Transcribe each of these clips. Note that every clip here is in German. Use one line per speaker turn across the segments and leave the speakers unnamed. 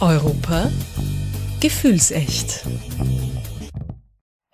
Europa gefühlsecht.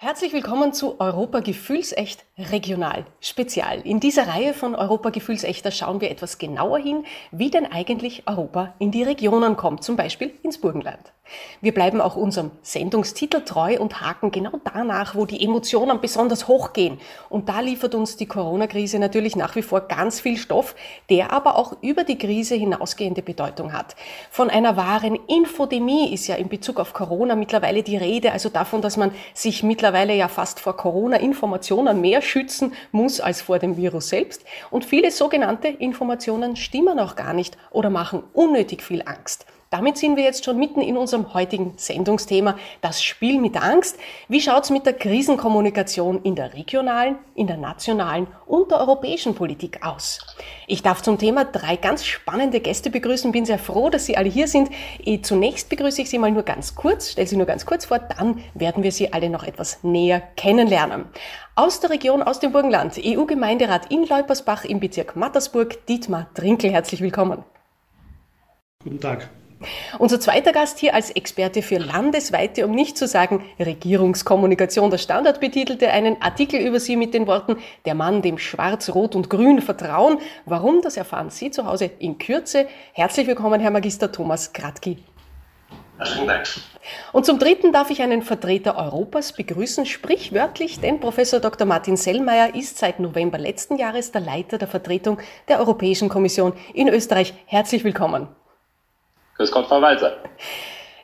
Herzlich willkommen zu Europa Gefühlsecht Regional Spezial. In dieser Reihe von Europa Gefühlsechter schauen wir etwas genauer hin, wie denn eigentlich Europa in die Regionen kommt, zum Beispiel ins Burgenland. Wir bleiben auch unserem Sendungstitel treu und haken genau danach, wo die Emotionen besonders hoch gehen. Und da liefert uns die Corona-Krise natürlich nach wie vor ganz viel Stoff, der aber auch über die Krise hinausgehende Bedeutung hat. Von einer wahren Infodemie ist ja in Bezug auf Corona mittlerweile die Rede, also davon, dass man sich mittlerweile ja fast vor Corona-Informationen mehr schützen muss als vor dem Virus selbst. Und viele sogenannte Informationen stimmen auch gar nicht oder machen unnötig viel Angst. Damit sind wir jetzt schon mitten in unserem heutigen Sendungsthema, das Spiel mit Angst. Wie schaut's mit der Krisenkommunikation in der regionalen, in der nationalen und der europäischen Politik aus? Ich darf zum Thema drei ganz spannende Gäste begrüßen, bin sehr froh, dass Sie alle hier sind. Eh, zunächst begrüße ich Sie mal nur ganz kurz, stelle Sie nur ganz kurz vor, dann werden wir Sie alle noch etwas näher kennenlernen. Aus der Region, aus dem Burgenland, EU-Gemeinderat in Leupersbach im Bezirk Mattersburg, Dietmar Trinkel, herzlich willkommen.
Guten Tag.
Unser zweiter Gast hier als Experte für landesweite, um nicht zu sagen Regierungskommunikation. Der Standard betitelte einen Artikel über sie mit den Worten Der Mann, dem Schwarz, Rot und Grün vertrauen. Warum, das erfahren Sie zu Hause in Kürze. Herzlich willkommen, Herr Magister Thomas Kratki.
Herzlichen Dank.
Und zum Dritten darf ich einen Vertreter Europas begrüßen, sprichwörtlich, denn Professor Dr. Martin Sellmeier ist seit November letzten Jahres der Leiter der Vertretung der Europäischen Kommission in Österreich. Herzlich willkommen.
Grüß Gott, Frau Walser.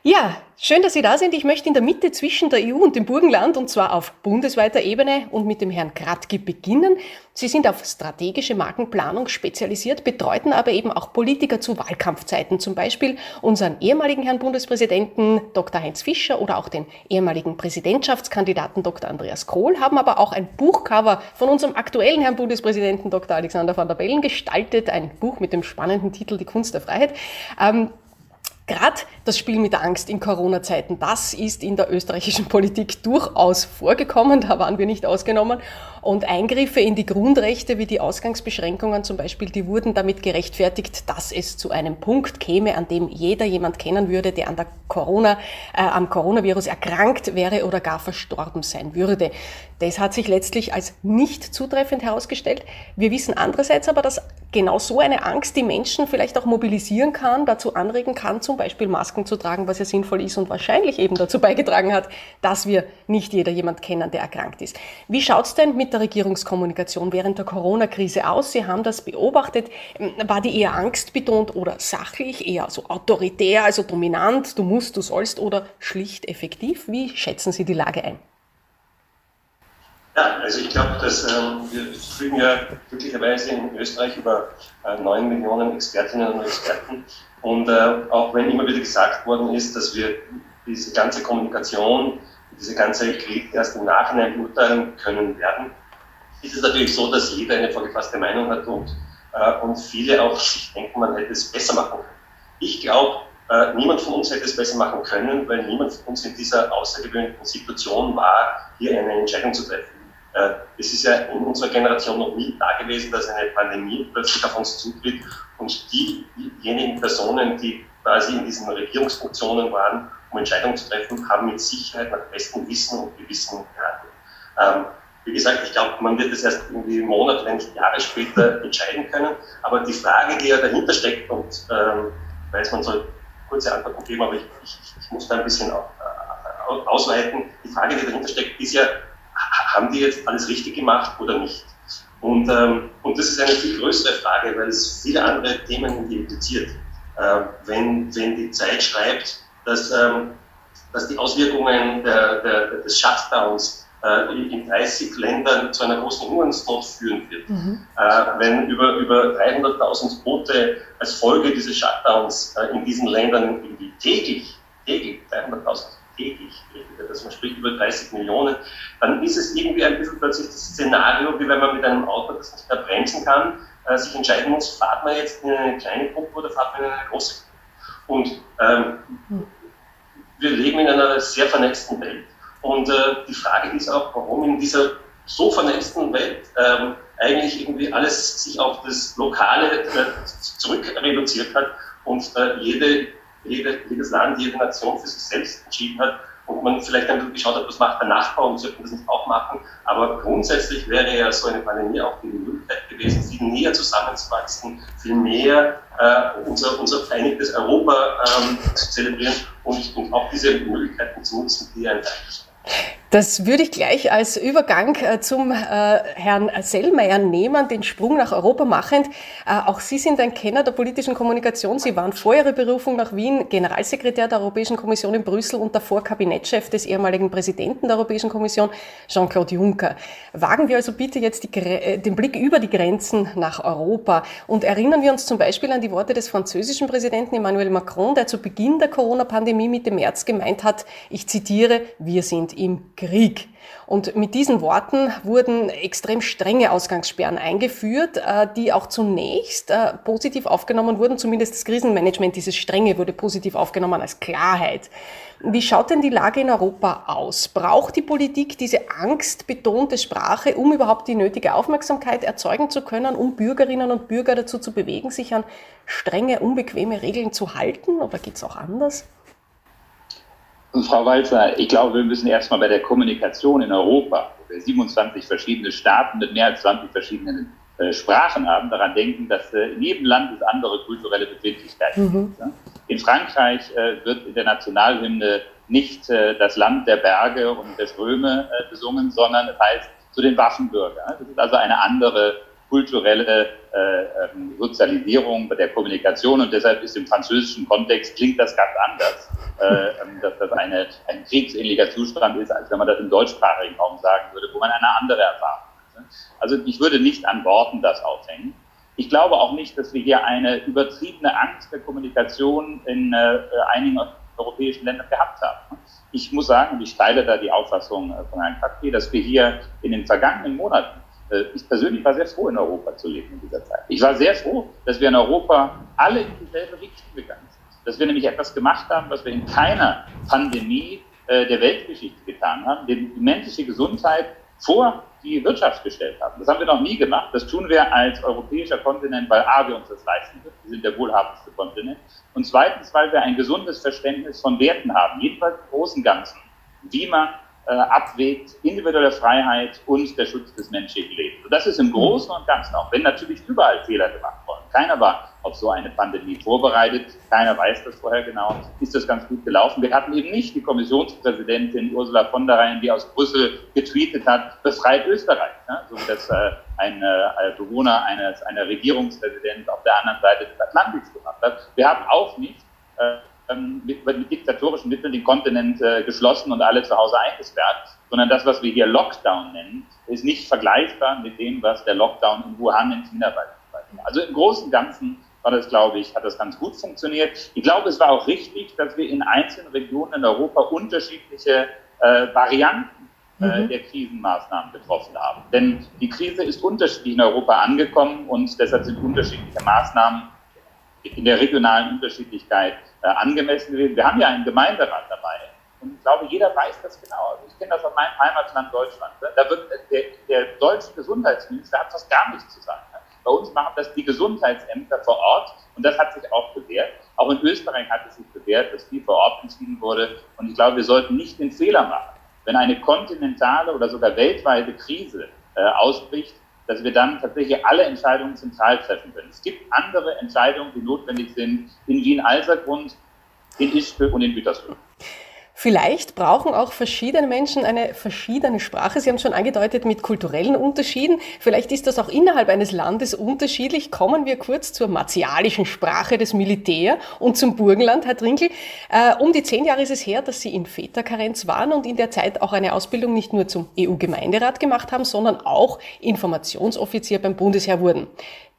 Ja, schön, dass Sie da sind. Ich möchte in der Mitte zwischen der EU und dem Burgenland, und zwar auf bundesweiter Ebene und mit dem Herrn Kratki beginnen. Sie sind auf strategische Markenplanung spezialisiert, betreuten aber eben auch Politiker zu Wahlkampfzeiten, zum Beispiel unseren ehemaligen Herrn Bundespräsidenten Dr. Heinz Fischer oder auch den ehemaligen Präsidentschaftskandidaten Dr. Andreas Kohl, haben aber auch ein Buchcover von unserem aktuellen Herrn Bundespräsidenten Dr. Alexander van der Bellen gestaltet, ein Buch mit dem spannenden Titel Die Kunst der Freiheit. Ähm, Gerade das Spiel mit der Angst in Corona-Zeiten, das ist in der österreichischen Politik durchaus vorgekommen, da waren wir nicht ausgenommen. Und Eingriffe in die Grundrechte wie die Ausgangsbeschränkungen zum Beispiel, die wurden damit gerechtfertigt, dass es zu einem Punkt käme, an dem jeder jemand kennen würde, der an der Corona, äh, am Coronavirus erkrankt wäre oder gar verstorben sein würde. Das hat sich letztlich als nicht zutreffend herausgestellt. Wir wissen andererseits aber, dass genau so eine Angst die Menschen vielleicht auch mobilisieren kann, dazu anregen kann, zum Beispiel Masken zu tragen, was ja sinnvoll ist und wahrscheinlich eben dazu beigetragen hat, dass wir nicht jeder jemand kennen, der erkrankt ist. Wie schaut's denn mit der Regierungskommunikation während der Corona-Krise aus? Sie haben das beobachtet. War die eher angstbetont oder sachlich, eher so autoritär, also dominant, du musst, du sollst oder schlicht effektiv? Wie schätzen Sie die Lage ein?
Ja, also ich glaube, dass ähm, wir verfügen ja glücklicherweise in Österreich über äh, 9 Millionen Expertinnen und Experten. Und äh, auch wenn immer wieder gesagt worden ist, dass wir diese ganze Kommunikation, diese ganze Krieg erst im Nachhinein beurteilen können werden, ist es natürlich so, dass jeder eine vorgefasste Meinung hat und, äh, und viele auch sich denken, man hätte es besser machen können. Ich glaube, äh, niemand von uns hätte es besser machen können, weil niemand von uns in dieser außergewöhnlichen Situation war, hier eine Entscheidung zu treffen. Äh, es ist ja in unserer Generation noch nie da gewesen, dass eine Pandemie plötzlich auf uns zutritt und diejenigen Personen, die quasi in diesen Regierungsfunktionen waren, um Entscheidungen zu treffen, haben mit Sicherheit nach bestem Wissen und Gewissen gehandelt. Ähm, wie gesagt, ich glaube, man wird das erst irgendwie Monate, wenn nicht Jahre später entscheiden können. Aber die Frage, die ja dahinter steckt, und ähm, weiß man soll kurze Antworten geben, aber ich, ich, ich muss da ein bisschen ausweiten. Die Frage, die dahinter steckt, ist ja, haben die jetzt alles richtig gemacht oder nicht? Und, ähm, und das ist eine viel größere Frage, weil es viele andere Themen impliziert. Äh, wenn, wenn die Zeit schreibt, dass, ähm, dass die Auswirkungen der, der, des Shutdowns äh, in 30 Ländern zu einer großen Hungersnot führen wird. Mhm. Äh, wenn über, über 300.000 Tote als Folge dieses Shutdowns äh, in diesen Ländern täglich, täglich 300.000 täglich, dass man spricht über 30 Millionen, dann ist es irgendwie ein bisschen plötzlich das Szenario, wie wenn man mit einem Auto, das nicht mehr bremsen kann, äh, sich entscheiden muss, fahrt man jetzt in eine kleine Gruppe oder fahrt man in eine große Gruppe. Und ähm, wir leben in einer sehr vernetzten Welt. Und äh, die Frage ist auch, warum in dieser so vernetzten Welt ähm, eigentlich irgendwie alles sich auf das Lokale äh, zurück reduziert hat und äh, jede jede, jedes Land, jede Nation für sich selbst entschieden hat und man vielleicht dann geschaut hat, was macht der Nachbar und sollten das nicht auch machen. Aber grundsätzlich wäre ja so eine Pandemie auch die Möglichkeit gewesen, viel näher zusammenzuwachsen, viel mehr äh, unser, unser vereinigtes Europa ähm, zu zelebrieren und, und auch diese Möglichkeiten zu nutzen, die ein
das würde ich gleich als Übergang äh, zum äh, Herrn Sellmeier nehmen, den Sprung nach Europa machend. Äh, auch Sie sind ein Kenner der politischen Kommunikation. Sie waren vor Ihrer Berufung nach Wien Generalsekretär der Europäischen Kommission in Brüssel und davor Kabinettschef des ehemaligen Präsidenten der Europäischen Kommission, Jean-Claude Juncker. Wagen wir also bitte jetzt die, den Blick über die Grenzen nach Europa und erinnern wir uns zum Beispiel an die Worte des französischen Präsidenten Emmanuel Macron, der zu Beginn der Corona-Pandemie Mitte März gemeint hat, ich zitiere, wir sind im Krieg. Und mit diesen Worten wurden extrem strenge Ausgangssperren eingeführt, äh, die auch zunächst äh, positiv aufgenommen wurden. Zumindest das Krisenmanagement, dieses Strenge wurde positiv aufgenommen als Klarheit. Wie schaut denn die Lage in Europa aus? Braucht die Politik diese angstbetonte Sprache, um überhaupt die nötige Aufmerksamkeit erzeugen zu können, um Bürgerinnen und Bürger dazu zu bewegen, sich an strenge, unbequeme Regeln zu halten? Oder geht es auch anders?
Frau Walzer, ich glaube, wir müssen erstmal bei der Kommunikation in Europa, wo wir 27 verschiedene Staaten mit mehr als 20 verschiedenen äh, Sprachen haben, daran denken, dass äh, in jedem Land es andere kulturelle Befindlichkeiten mhm. gibt. Ja? In Frankreich äh, wird in der Nationalhymne nicht äh, das Land der Berge und der Ströme äh, besungen, sondern es heißt zu den Waffenbürgern. Das ist also eine andere kulturelle äh, ähm, Sozialisierung der Kommunikation und deshalb ist im französischen Kontext klingt das ganz anders, äh, ähm, dass das eine, ein kriegsähnlicher Zustand ist, als wenn man das im deutschsprachigen Raum sagen würde, wo man eine andere Erfahrung hat. Also ich würde nicht an Worten das aufhängen. Ich glaube auch nicht, dass wir hier eine übertriebene Angst der Kommunikation in äh, einigen europäischen Ländern gehabt haben. Ich muss sagen, und ich teile da die Auffassung äh, von Herrn Kakti, dass wir hier in den vergangenen Monaten ich persönlich war sehr froh, in Europa zu leben in dieser Zeit. Ich war sehr froh, dass wir in Europa alle in dieselbe Richtung gegangen sind. Dass wir nämlich etwas gemacht haben, was wir in keiner Pandemie äh, der Weltgeschichte getan haben, die menschliche Gesundheit vor die Wirtschaft gestellt haben. Das haben wir noch nie gemacht. Das tun wir als europäischer Kontinent, weil A, wir uns das leisten können. Wir sind der wohlhabendste Kontinent. Und zweitens, weil wir ein gesundes Verständnis von Werten haben, jedenfalls im großen Ganzen, wie man äh, abwägt, individuelle Freiheit und der Schutz des menschlichen Lebens. Und das ist im Großen und Ganzen, auch wenn natürlich überall Fehler gemacht wurden. Keiner war auf so eine Pandemie vorbereitet, keiner weiß das vorher genau, ist das ganz gut gelaufen. Wir hatten eben nicht die Kommissionspräsidentin Ursula von der Leyen, die aus Brüssel getweetet hat, befreit Österreich, ja? so wie das äh, ein äh, Bewohner eines, einer Regierungspräsident auf der anderen Seite des Atlantiks gemacht hat. Wir haben auch nicht äh, ähm, mit, mit, diktatorischen Mitteln den Kontinent äh, geschlossen und alle zu Hause eingesperrt, sondern das, was wir hier Lockdown nennen, ist nicht vergleichbar mit dem, was der Lockdown in Wuhan in China war. Also im Großen und Ganzen war das, glaube ich, hat das ganz gut funktioniert. Ich glaube, es war auch richtig, dass wir in einzelnen Regionen in Europa unterschiedliche äh, Varianten äh, mhm. der Krisenmaßnahmen getroffen haben. Denn die Krise ist unterschiedlich in Europa angekommen und deshalb sind unterschiedliche Maßnahmen in der regionalen Unterschiedlichkeit angemessen gewesen. Wir haben ja einen Gemeinderat dabei. Und ich glaube, jeder weiß das genau. Also ich kenne das aus meinem Heimatland Deutschland. Ne? Da wird der, der deutsche Gesundheitsminister hat fast gar nichts zu sagen. Bei uns machen das die Gesundheitsämter vor Ort und das hat sich auch bewährt. Auch in Österreich hat es sich bewährt, dass viel vor Ort entschieden wurde. Und ich glaube, wir sollten nicht den Fehler machen, wenn eine kontinentale oder sogar weltweite Krise äh, ausbricht, dass wir dann tatsächlich alle Entscheidungen zentral treffen können. Es gibt andere Entscheidungen, die notwendig sind in Wien-Alsergrund, in Ischgl und in Gütersloh.
Vielleicht brauchen auch verschiedene Menschen eine verschiedene Sprache. Sie haben es schon angedeutet mit kulturellen Unterschieden. Vielleicht ist das auch innerhalb eines Landes unterschiedlich. Kommen wir kurz zur martialischen Sprache des Militär und zum Burgenland, Herr Trinkel. Äh, um die zehn Jahre ist es her, dass Sie in Väterkarenz waren und in der Zeit auch eine Ausbildung nicht nur zum EU-Gemeinderat gemacht haben, sondern auch Informationsoffizier beim Bundesheer wurden.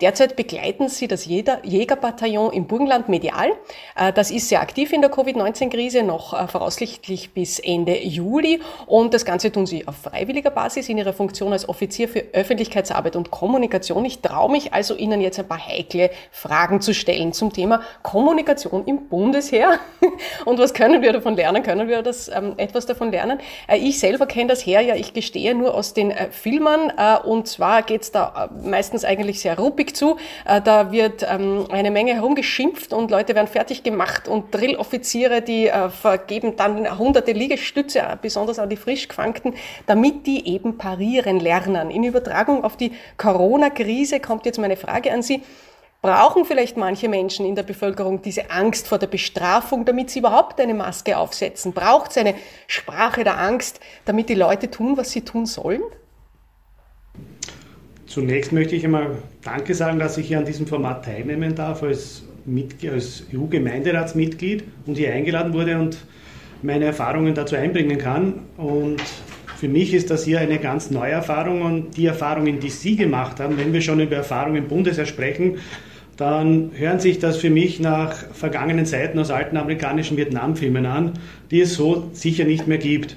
Derzeit begleiten Sie das Jägerbataillon im Burgenland medial. Äh, das ist sehr aktiv in der Covid-19-Krise, noch äh, voraussichtlich bis Ende Juli. Und das Ganze tun Sie auf freiwilliger Basis in Ihrer Funktion als Offizier für Öffentlichkeitsarbeit und Kommunikation. Ich traue mich also Ihnen jetzt ein paar heikle Fragen zu stellen zum Thema Kommunikation im Bundesheer. Und was können wir davon lernen? Können wir das ähm, etwas davon lernen? Äh, ich selber kenne das Heer ja, ich gestehe, nur aus den Filmen. Und zwar geht es da meistens eigentlich sehr ruppig Zu. Äh, da wird ähm, eine Menge herumgeschimpft und Leute werden fertig gemacht und Drilloffiziere, die äh, vergeben dann hunderte Liegestütze, besonders an die Frischgefangten, damit die eben parieren lernen. In Übertragung auf die Corona-Krise kommt jetzt meine Frage an Sie. Brauchen vielleicht manche Menschen in der Bevölkerung diese Angst vor der Bestrafung, damit sie überhaupt eine Maske aufsetzen? Braucht es eine Sprache der Angst, damit die Leute tun, was sie tun sollen?
Zunächst möchte ich einmal Danke sagen, dass ich hier an diesem Format teilnehmen darf als, als EU-Gemeinderatsmitglied und hier eingeladen wurde und meine Erfahrungen dazu einbringen kann. Und für mich ist das hier eine ganz neue Erfahrung und die Erfahrungen, die Sie gemacht haben, wenn wir schon über Erfahrungen im Bundesheer sprechen, dann hören sich das für mich nach vergangenen Zeiten aus alten amerikanischen Vietnamfilmen an, die es so sicher nicht mehr gibt.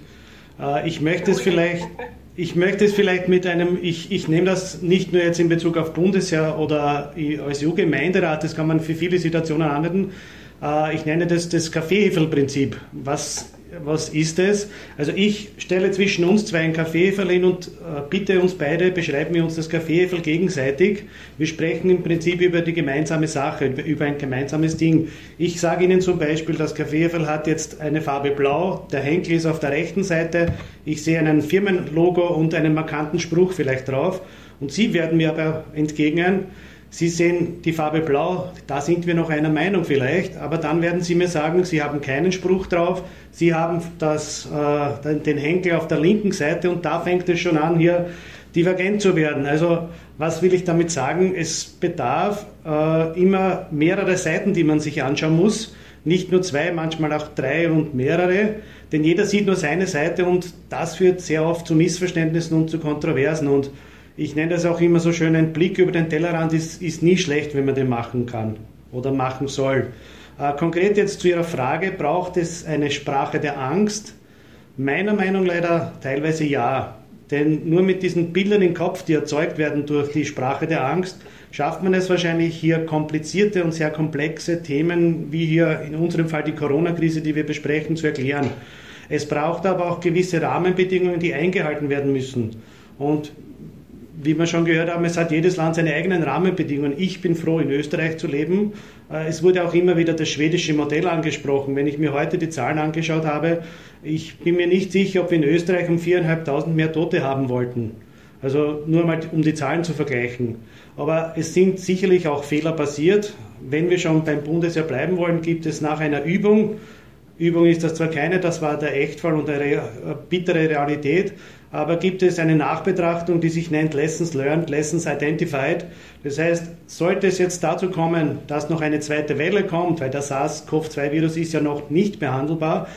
Äh, ich möchte es vielleicht, ich möchte es vielleicht mit einem, ich, ich nehme das nicht nur jetzt in Bezug auf Bundesheer oder als EU-Gemeinderat, das kann man für viele Situationen anwenden. Äh, ich nenne das das Kaffeehefel-Prinzip, was was ist es? Also ich stelle zwischen uns zwei ein Kaffeeferl hin und äh, bitte uns beide, beschreiben wir uns das Kaffeeferl gegenseitig. Wir sprechen im Prinzip über die gemeinsame Sache, über ein gemeinsames Ding. Ich sage Ihnen zum Beispiel, das Kaffeeferl hat jetzt eine Farbe blau, der Henkel ist auf der rechten Seite, ich sehe ein Firmenlogo und einen markanten Spruch vielleicht drauf und Sie werden mir aber entgegnen, Sie sehen die Farbe Blau, da sind wir noch einer Meinung vielleicht, aber dann werden Sie mir sagen, Sie haben keinen Spruch drauf, Sie haben das, äh, den Henkel auf der linken Seite und da fängt es schon an, hier divergent zu werden. Also was will ich damit sagen? Es bedarf äh, immer mehrere Seiten, die man sich anschauen muss. Nicht nur zwei, manchmal auch drei und mehrere, denn jeder sieht nur seine Seite und das führt sehr oft zu Missverständnissen und zu Kontroversen. Und ich nenne das auch immer so schön, ein Blick über den Tellerrand ist, ist nie schlecht, wenn man den machen kann oder machen soll. Äh, konkret jetzt zu Ihrer Frage, braucht es eine Sprache der Angst? Meiner Meinung nach leider teilweise ja. Denn nur mit diesen Bildern im Kopf, die erzeugt werden durch die Sprache der Angst, schafft man es wahrscheinlich hier komplizierte und sehr komplexe Themen, wie hier in unserem Fall die Corona-Krise, die wir besprechen, zu erklären. Es braucht aber auch gewisse Rahmenbedingungen, die eingehalten werden müssen. Und wie wir schon gehört haben, es hat jedes Land seine eigenen Rahmenbedingungen. Ich bin froh, in Österreich zu leben. Äh, es wurde auch immer wieder das schwedische Modell angesprochen. Wenn ich mir heute die Zahlen angeschaut habe, ich bin mir nicht sicher, ob wir in Österreich um 4.500 mehr Tote haben wollten. Also nur mal, um die Zahlen zu vergleichen. Aber es sind sicherlich auch Fehler passiert. Wenn wir schon beim Bundesheer bleiben wollen, gibt es nach einer Übung, Übung ist das zwar keine, das war der Echtfall und eine bittere Realität, aber gibt es eine Nachbetrachtung, die sich nennt Lessons Learned, Lessons Identified. Das heißt, sollte es jetzt dazu kommen, dass noch eine zweite Welle kommt, weil der SARS-CoV-2-Virus ist ja noch nicht behandelbar,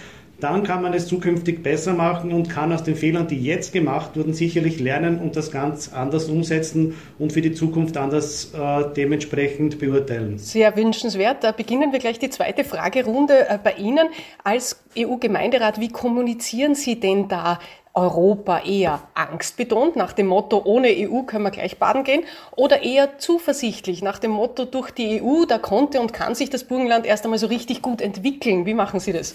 dann kann man es zukünftig besser machen und kann aus den Fehlern, die jetzt gemacht wurden, sicherlich lernen und das ganz anders umsetzen und für die Zukunft anders äh, dementsprechend beurteilen.
Sehr wünschenswert. Da beginnen wir gleich die zweite Fragerunde äh, bei Ihnen. Als EU-Gemeinderat, wie kommunizieren Sie denn da Europa eher angstbetont nach dem Motto, ohne EU können wir gleich baden gehen, oder eher zuversichtlich nach dem Motto, durch die EU, da konnte und kann sich das Burgenland erst einmal so richtig gut entwickeln. Wie machen Sie das?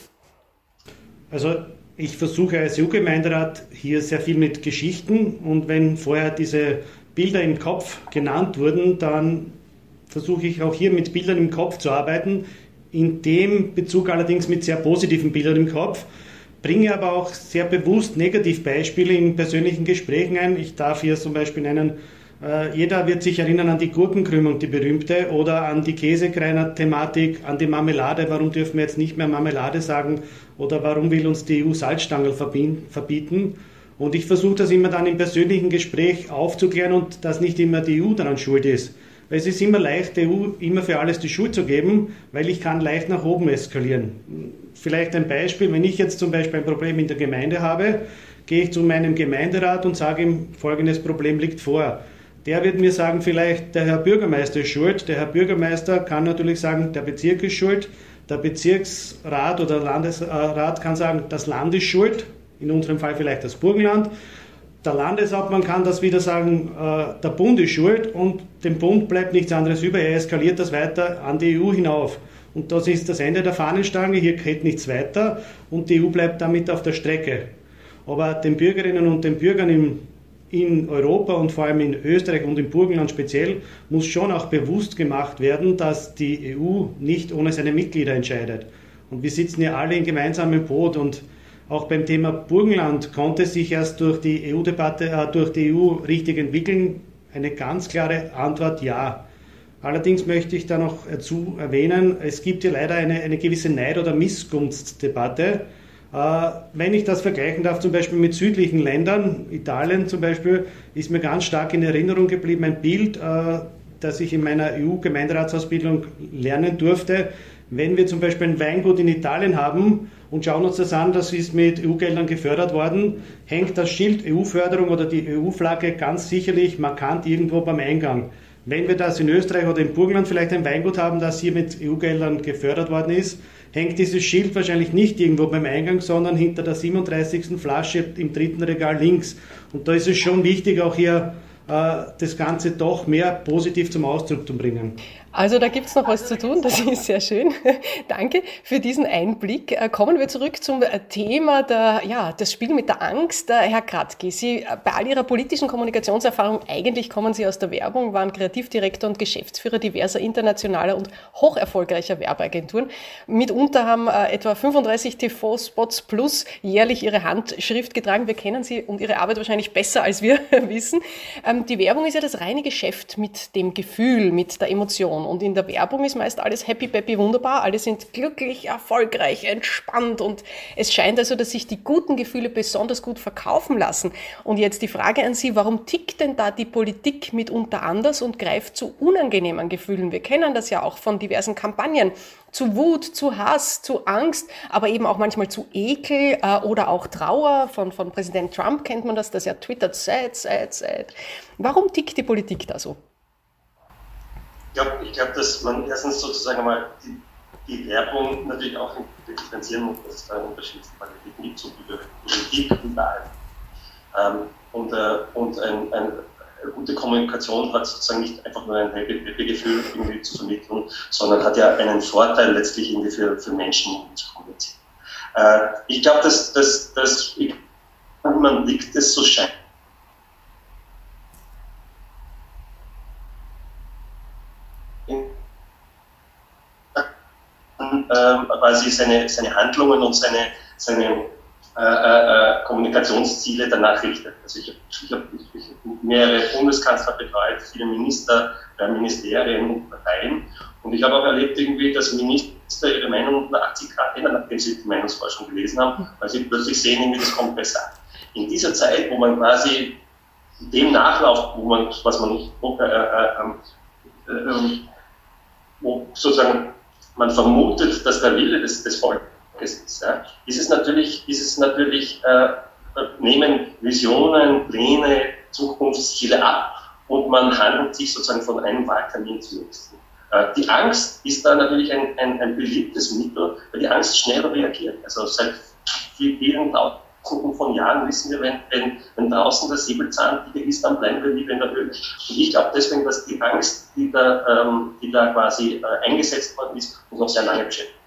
Also ich versuche als EU-Gemeinderat hier sehr viel mit Geschichten und wenn vorher diese Bilder im Kopf genannt wurden, dann versuche ich auch hier mit Bildern im Kopf zu arbeiten, in dem Bezug allerdings mit sehr positiven Bildern im Kopf bringe aber auch sehr bewusst Negativbeispiele in persönlichen Gesprächen ein. Ich darf hier zum Beispiel nennen, äh, jeder wird sich erinnern an die Gurkenkrümmung, die berühmte, oder an die Käsekreiner-Thematik, an die Marmelade. Warum dürfen wir jetzt nicht mehr Marmelade sagen? Oder warum will uns die EU Salzstangen verbieten? Und ich versuche das immer dann im persönlichen Gespräch aufzuklären und dass nicht immer die EU daran schuld ist. Weil es ist immer leicht, der EU immer für alles die Schuld zu geben, weil ich kann leicht nach oben eskalieren. Vielleicht ein Beispiel, wenn ich jetzt zum Beispiel ein Problem in der Gemeinde habe, gehe ich zu meinem Gemeinderat und sage ihm, folgendes Problem liegt vor. Der wird mir sagen, vielleicht der Herr Bürgermeister ist schuld. Der Herr Bürgermeister kann natürlich sagen, der Bezirk ist schuld. Der Bezirksrat oder Landesrat kann sagen, das Land ist schuld. In unserem Fall vielleicht das Burgenland. Der Landeshauptmann kann das wieder sagen, äh, der Bund ist schuld und dem Bund bleibt nichts anderes über. Er eskaliert das weiter an die EU hinauf. Und das ist das Ende der Fahnenstange. Hier geht nichts weiter und die EU bleibt damit auf der Strecke. Aber den Bürgerinnen und den Bürgern im in Europa und vor allem in Österreich und im Burgenland speziell muss schon auch bewusst gemacht werden, dass die EU nicht ohne seine Mitglieder entscheidet. Und wir sitzen ja alle in gemeinsamem Boot und auch beim Thema Burgenland konnte sich erst durch die EU-Debatte, äh, durch die EU richtig entwickeln. Eine ganz klare Antwort ja. Allerdings möchte ich da noch dazu erwähnen, es gibt hier leider eine, eine gewisse Neid- oder Missgunstdebatte. Äh, wenn ich das vergleichen darf, zum Beispiel mit südlichen Ländern, Italien zum Beispiel, ist mir ganz stark in Erinnerung geblieben ein Bild, äh, das ich in meiner EU-Gemeinderatsausbildung lernen durfte. Wenn wir zum Beispiel ein Weingut in Italien haben und schauen uns das an, das ist mit EU-Geldern gefördert worden, hängt das Schild EU-Förderung oder die EU-Flagge ganz sicherlich markant irgendwo beim Eingang. Wenn wir das in Österreich oder im Burgenland vielleicht ein Weingut haben, das hier mit EU-Geldern gefördert worden ist, hängt dieses Schild wahrscheinlich nicht irgendwo beim Eingang, sondern hinter der 37. Flasche im dritten Regal links. Und da ist es schon wichtig, auch hier äh, das Ganze doch mehr positiv zum Ausdruck zu bringen.
Also da gibt's noch was zu tun, das ist sehr schön. Danke für diesen Einblick. Äh, kommen wir zurück zum äh, Thema der, ja, das Spiel mit der Angst. Herr Kratki, Sie bei all Ihrer politischen Kommunikationserfahrung, eigentlich kommen Sie aus der Werbung, waren Kreativdirektor und Geschäftsführer diverser internationaler und hocherfolgreicher Werbeagenturen. Mitunter haben etwa 35 TV-Spots plus jährlich Ihre Handschrift getragen. Wir kennen Sie und Ihre Arbeit wahrscheinlich besser, als wir wissen. Ähm, die Werbung ist ja das reine Geschäft mit dem Gefühl, mit der Emotion. Und in der Werbung ist meist alles happy, peppy, wunderbar. Alle sind glücklich, erfolgreich, entspannt. Und es scheint also, dass sich die guten Gefühle besonders gut verkaufen lassen. Und jetzt die Frage an Sie, warum tickt denn da die Politik mitunter anders und greift zu unangenehmen Gefühlen? Wir kennen das ja auch von diversen Kampagnen zu Wut, zu Hass, zu Angst, aber eben auch manchmal zu Ekel äh, oder auch Trauer. Von, von Präsident Trump kennt man das, dass er twittert, sad, sad, sad. Warum tickt die Politik da so?
Ich glaube, ich glaub, dass man erstens sozusagen mal die, die Werbung natürlich auch differenzieren muss, dass es da einen Unterschied von Qualität gibt, so wie Politik überall. Ähm, und, äh, und ein, ein gute Kommunikation hat sozusagen nicht einfach nur ein Happy-Gefühl irgendwie zu vermitteln, sondern hat ja einen Vorteil letztlich irgendwie für, für Menschen zu kommunizieren. Äh, ich glaube, dass, dass, dass man liegt es so scheint. Quasi seine, seine Handlungen und seine, seine äh, äh, Kommunikationsziele danach richtet. Also ich habe hab, mehrere Bundeskanzler betreut, viele Minister, äh, Ministerien und Parteien. Und ich habe auch erlebt irgendwie, dass Minister ihre Meinung unter 80 Grad ändern, nachdem sie die Meinungsforschung gelesen haben, weil sie plötzlich sehen, irgendwie, das kommt besser. In dieser Zeit, wo man quasi dem nachläuft, wo man, was man nicht, äh, äh, ähm, äh, wo sozusagen man vermutet, dass der Wille des, des Volkes ist, ja, ist es natürlich, ist es natürlich äh, nehmen Visionen, Pläne, Zukunftsziele ab und man handelt sich sozusagen von einem Wahltermin zum nächsten. Äh, die Angst ist da natürlich ein, ein, ein beliebtes Mittel, weil die Angst schneller reagiert. Also seit vielen Tausenden von Jahren wissen wir, wenn, wenn, wenn draußen der Säbelzahntiger ist, dann bleiben wir lieber in der Höhle. Und ich glaube deswegen, dass die Angst, die da, ähm, die da quasi äh, eingesetzt worden ist, uns noch sehr lange beschäftigt.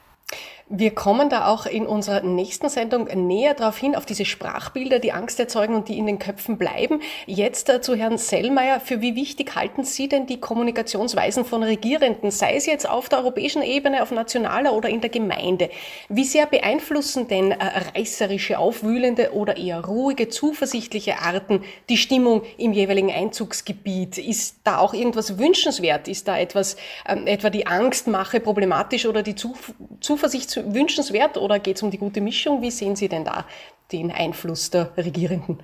Wir kommen da auch in unserer nächsten Sendung näher darauf hin, auf diese Sprachbilder, die Angst erzeugen und die in den Köpfen bleiben. Jetzt äh, zu Herrn Sellmeier. Für wie wichtig halten Sie denn die Kommunikationsweisen von Regierenden, sei es jetzt auf der europäischen Ebene, auf nationaler oder in der Gemeinde? Wie sehr beeinflussen denn äh, reißerische, aufwühlende oder eher ruhige, zuversichtliche Arten die Stimmung im jeweiligen Einzugsgebiet? Ist da auch irgendwas wünschenswert? Ist da etwas, ähm, etwa die Angstmache problematisch oder die Zuversicht wünschenswert oder geht es um die gute Mischung? Wie sehen Sie denn da den Einfluss der Regierenden?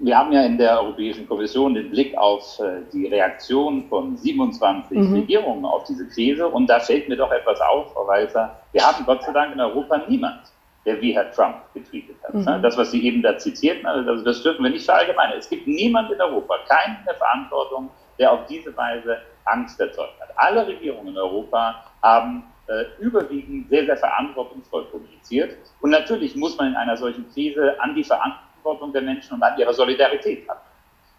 Wir haben ja in der Europäischen Kommission den Blick auf äh, die Reaktion von 27 mhm. Regierungen auf diese Krise. Und da fällt mir doch etwas auf, Frau Walter. Wir haben Gott sei Dank in Europa niemand, der wie Herr Trump getweetet hat. Mhm. Das, was Sie eben da zitierten, also das dürfen wir nicht verallgemeinern. Es gibt niemand in Europa, keinen in der Verantwortung, der auf diese Weise Angst erzeugt hat. Alle Regierungen in Europa haben äh, überwiegend sehr, sehr verantwortungsvoll kommuniziert. Und natürlich muss man in einer solchen Krise an die Verantwortung der Menschen und an ihre Solidarität haben.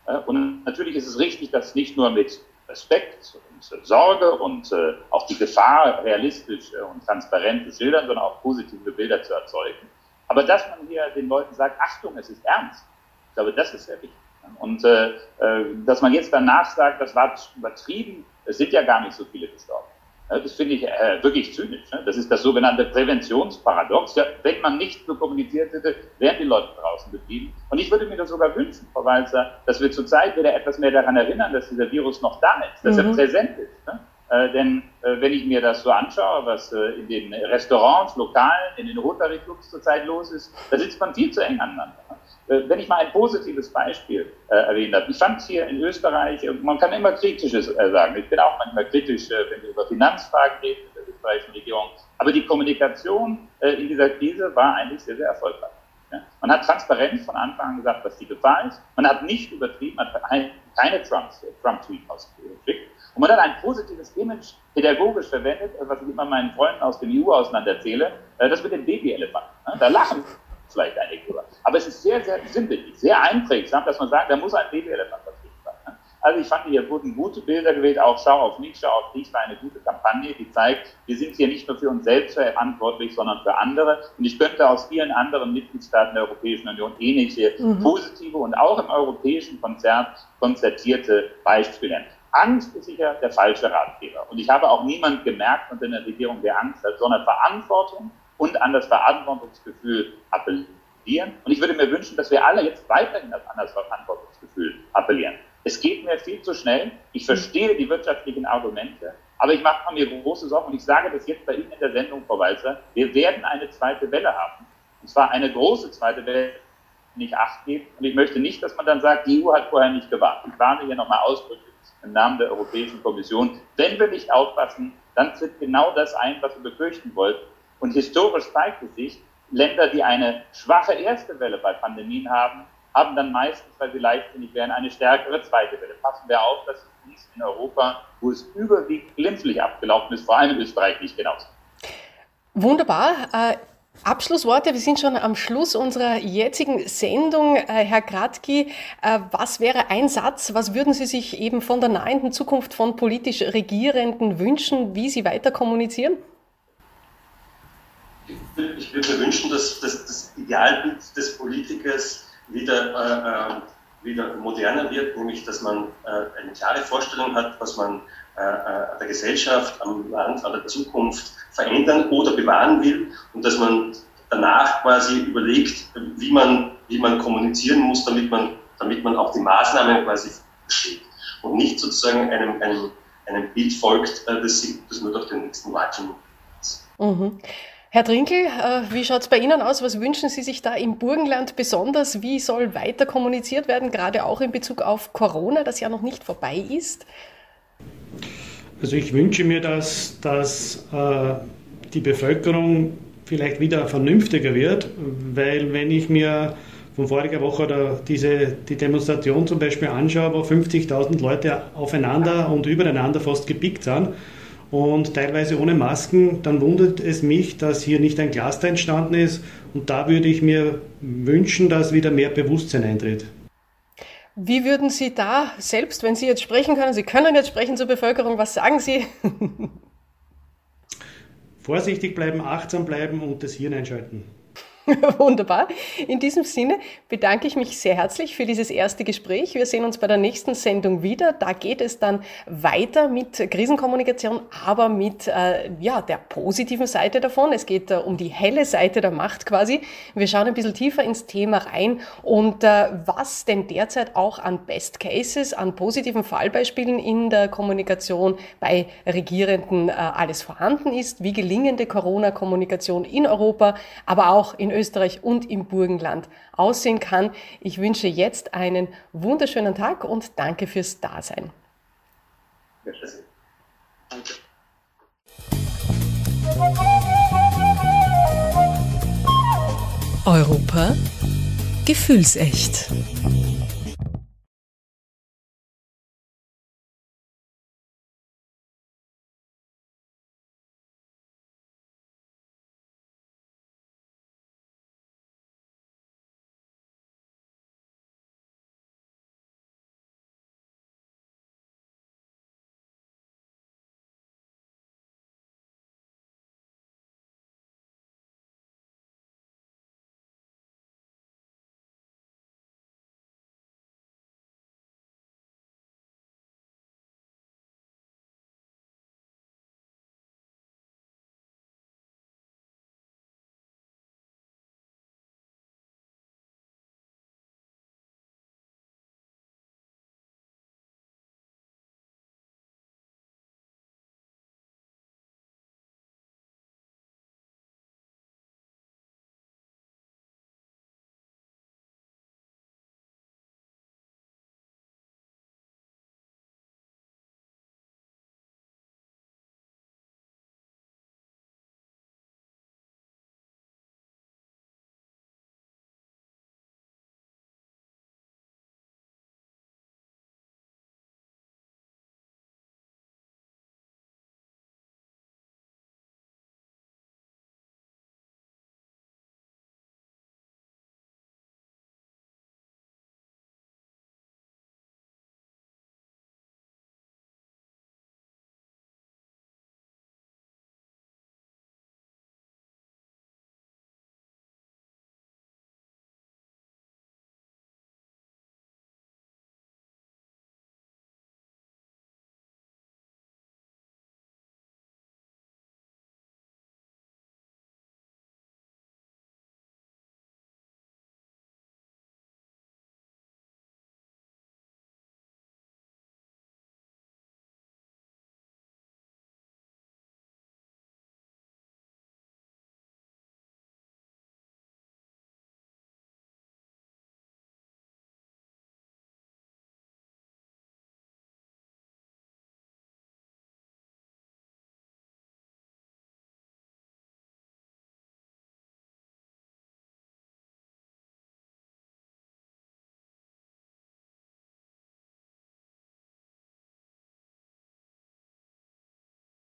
Äh, und natürlich ist es richtig, das nicht nur mit Respekt und Sorge und äh, auch die Gefahr realistisch äh, und transparent zu schildern, sondern auch positive Bilder zu erzeugen. Aber dass man hier den Leuten sagt, Achtung, es ist ernst, ich glaube, das ist sehr wichtig. Und äh, äh, dass man jetzt danach sagt, das war übertrieben, es sind ja gar nicht so viele gestorben. Das finde ich äh, wirklich zynisch. Ne? Das ist das sogenannte Präventionsparadox. Ja, wenn man nicht so kommuniziert hätte, wären die Leute draußen geblieben. Und ich würde mir das sogar wünschen, Frau Walzer, dass wir zurzeit wieder etwas mehr daran erinnern, dass dieser Virus noch da ist, dass mhm. er präsent ist. Ne? Äh, denn äh, wenn ich mir das so anschaue, was äh, in den Restaurants, Lokalen, in den Rotary Clubs zurzeit los ist, da sitzt man viel zu eng aneinander. Äh, wenn ich mal ein positives Beispiel äh, erwähnt habe, ich fand hier in Österreich, man kann immer Kritisches äh, sagen, ich bin auch manchmal kritisch, äh, wenn wir über Finanzfragen reden mit der österreichischen Regierung, aber die Kommunikation äh, in dieser Krise war eigentlich sehr, sehr erfolgreich. Ja? Man hat transparent von Anfang an gesagt, was die Gefahr ist, man hat nicht übertrieben, man hat keine äh, Trump-Tweet ausgeschickt und man hat ein positives Image pädagogisch verwendet, was ich immer meinen Freunden aus dem EU-Ausland erzähle, das mit dem Babyelefanten. Ne? Da lachen vielleicht einige drüber. Aber es ist sehr, sehr sinnbildlich, sehr einprägsam, dass man sagt, da muss ein Babyelefant vertreten sein. Also ich fand, hier wurden gute Bilder gewählt, auch Schau auf mich, Schau auf dich war eine gute Kampagne, die zeigt, wir sind hier nicht nur für uns selbst verantwortlich, sondern für andere. Und ich könnte aus vielen anderen Mitgliedstaaten der Europäischen Union ähnliche mhm. positive und auch im europäischen Konzert konzertierte Beispiele nennen. Angst ist sicher der falsche Ratgeber. Und ich habe auch niemand gemerkt unter der Regierung, der Angst hat, sondern Verantwortung und an das Verantwortungsgefühl appellieren. Und ich würde mir wünschen, dass wir alle jetzt weiterhin an das Verantwortungsgefühl appellieren. Es geht mir viel zu schnell. Ich verstehe die wirtschaftlichen Argumente, aber ich mache mir große Sorgen und ich sage das jetzt bei Ihnen in der Sendung, Frau Walzer, wir werden eine zweite Welle haben. Und zwar eine große zweite Welle, nicht acht gibt. Und ich möchte nicht, dass man dann sagt, die EU hat vorher nicht gewarnt. Ich warne hier nochmal ausdrücklich im Namen der Europäischen Kommission. Wenn wir nicht aufpassen, dann tritt genau das ein, was wir befürchten wollten. Und historisch zeigt es sich, Länder, die eine schwache erste Welle bei Pandemien haben, haben dann meistens, weil sie leichtsinnig wären, eine stärkere zweite Welle. Passen wir auf, dass es uns in Europa, wo es überwiegend glimpflich abgelaufen ist, vor allem in Österreich nicht genauso.
Wunderbar. Äh, Abschlussworte, wir sind schon am Schluss unserer jetzigen Sendung. Äh, Herr Kratki, äh, was wäre ein Satz, was würden Sie sich eben von der nahenden Zukunft von politisch Regierenden wünschen, wie Sie weiter kommunizieren?
Ich würde mir wünschen, dass, dass das Idealbild des Politikers wieder, äh, ähm, wieder moderner wird, nämlich dass man äh, eine klare Vorstellung hat, was man äh, äh, der Gesellschaft, am Land, an der Zukunft verändern oder bewahren will und dass man danach quasi überlegt, wie man, wie man kommunizieren muss, damit man, damit man auch die Maßnahmen quasi versteht und nicht sozusagen einem, einem, einem Bild folgt, äh, das, das nur durch den nächsten Wahlkampf.
Mhm. Herr Trinkel, äh, wie schaut es bei Ihnen aus? Was wünschen Sie sich da im Burgenland besonders? Wie soll weiter kommuniziert werden, gerade auch in Bezug auf Corona, das ja noch nicht vorbei ist?
Also ich wünsche mir, dass, dass äh, die Bevölkerung vielleicht wieder vernünftiger wird, weil wenn ich mir von voriger Woche oder diese, die Demonstration zum Beispiel anschaue, wo 50.000 Leute aufeinander und übereinander fast gepickt sind, und teilweise ohne Masken, dann wundert es mich, dass hier nicht ein Cluster entstanden ist. Und da würde ich mir wünschen, dass wieder mehr Bewusstsein eintritt.
Wie würden Sie da selbst, wenn Sie jetzt sprechen können, Sie können jetzt sprechen zur Bevölkerung, was sagen Sie?
Vorsichtig bleiben, achtsam bleiben und das Hirn einschalten.
Wunderbar. In diesem Sinne bedanke ich mich sehr herzlich für dieses erste Gespräch. Wir sehen uns bei der nächsten Sendung wieder. Da geht es dann weiter mit Krisenkommunikation, aber mit äh, ja, der positiven Seite davon. Es geht äh, um die helle Seite der Macht quasi. Wir schauen ein bisschen tiefer ins Thema rein und äh, was denn derzeit auch an Best Cases, an positiven Fallbeispielen in der Kommunikation bei Regierenden äh, alles vorhanden ist, wie gelingende Corona-Kommunikation in Europa, aber auch in Österreich Österreich und im Burgenland aussehen kann. Ich wünsche jetzt einen wunderschönen Tag und danke fürs Dasein.
Europa gefühlsecht.